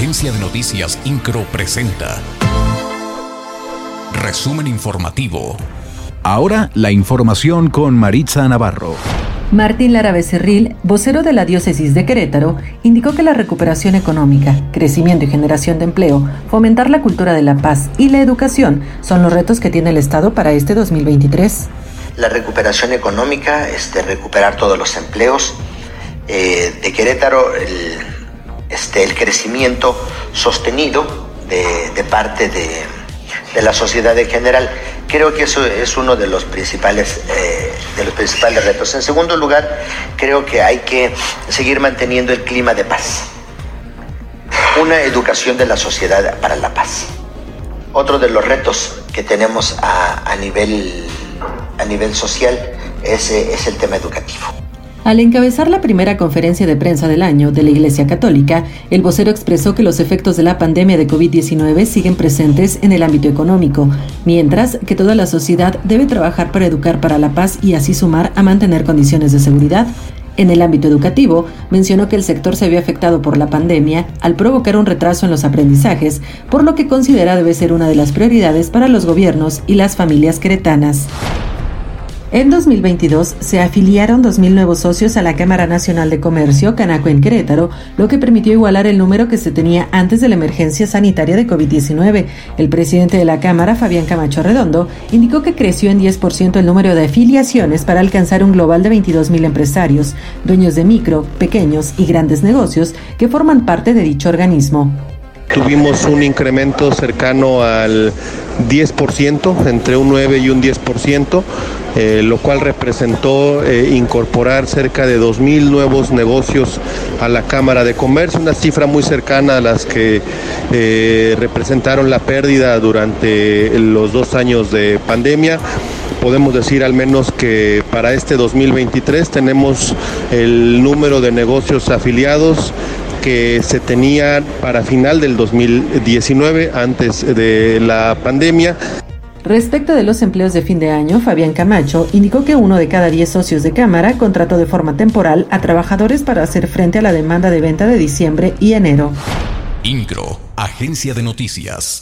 Agencia de Noticias Incro presenta. Resumen informativo. Ahora la información con Maritza Navarro. Martín Lara Becerril, vocero de la diócesis de Querétaro, indicó que la recuperación económica, crecimiento y generación de empleo, fomentar la cultura de la paz y la educación son los retos que tiene el Estado para este 2023. La recuperación económica, este, recuperar todos los empleos eh, de Querétaro, el, este, el crecimiento sostenido de, parte de, la sociedad en general. Creo que eso es uno de los principales eh, de los principales retos. En segundo lugar, creo que hay que seguir manteniendo el clima de paz. Una educación de la sociedad para la paz. Otro de los retos que tenemos a, a nivel, a nivel social es, es el tema educativo. Al encabezar la primera conferencia de prensa del año de la Iglesia Católica, el vocero expresó que los efectos de la pandemia de COVID-19 siguen presentes en el ámbito económico, mientras que toda la sociedad debe trabajar para educar para la paz y así sumar a mantener condiciones de seguridad. En el ámbito educativo, mencionó que el sector se vio afectado por la pandemia al provocar un retraso en los aprendizajes, por lo que considera debe ser una de las prioridades para los gobiernos y las familias queretanas. En 2022 se afiliaron 2.000 nuevos socios a la Cámara Nacional de Comercio Canaco en Querétaro, lo que permitió igualar el número que se tenía antes de la emergencia sanitaria de COVID-19. El presidente de la Cámara, Fabián Camacho Redondo, indicó que creció en 10% el número de afiliaciones para alcanzar un global de 22.000 empresarios, dueños de micro, pequeños y grandes negocios que forman parte de dicho organismo. Tuvimos un incremento cercano al 10%, entre un 9 y un 10%, eh, lo cual representó eh, incorporar cerca de 2.000 nuevos negocios a la Cámara de Comercio, una cifra muy cercana a las que eh, representaron la pérdida durante los dos años de pandemia. Podemos decir al menos que para este 2023 tenemos el número de negocios afiliados que se tenía para final del 2019, antes de la pandemia. Respecto de los empleos de fin de año, Fabián Camacho indicó que uno de cada diez socios de Cámara contrató de forma temporal a trabajadores para hacer frente a la demanda de venta de diciembre y enero. INCRO, Agencia de Noticias.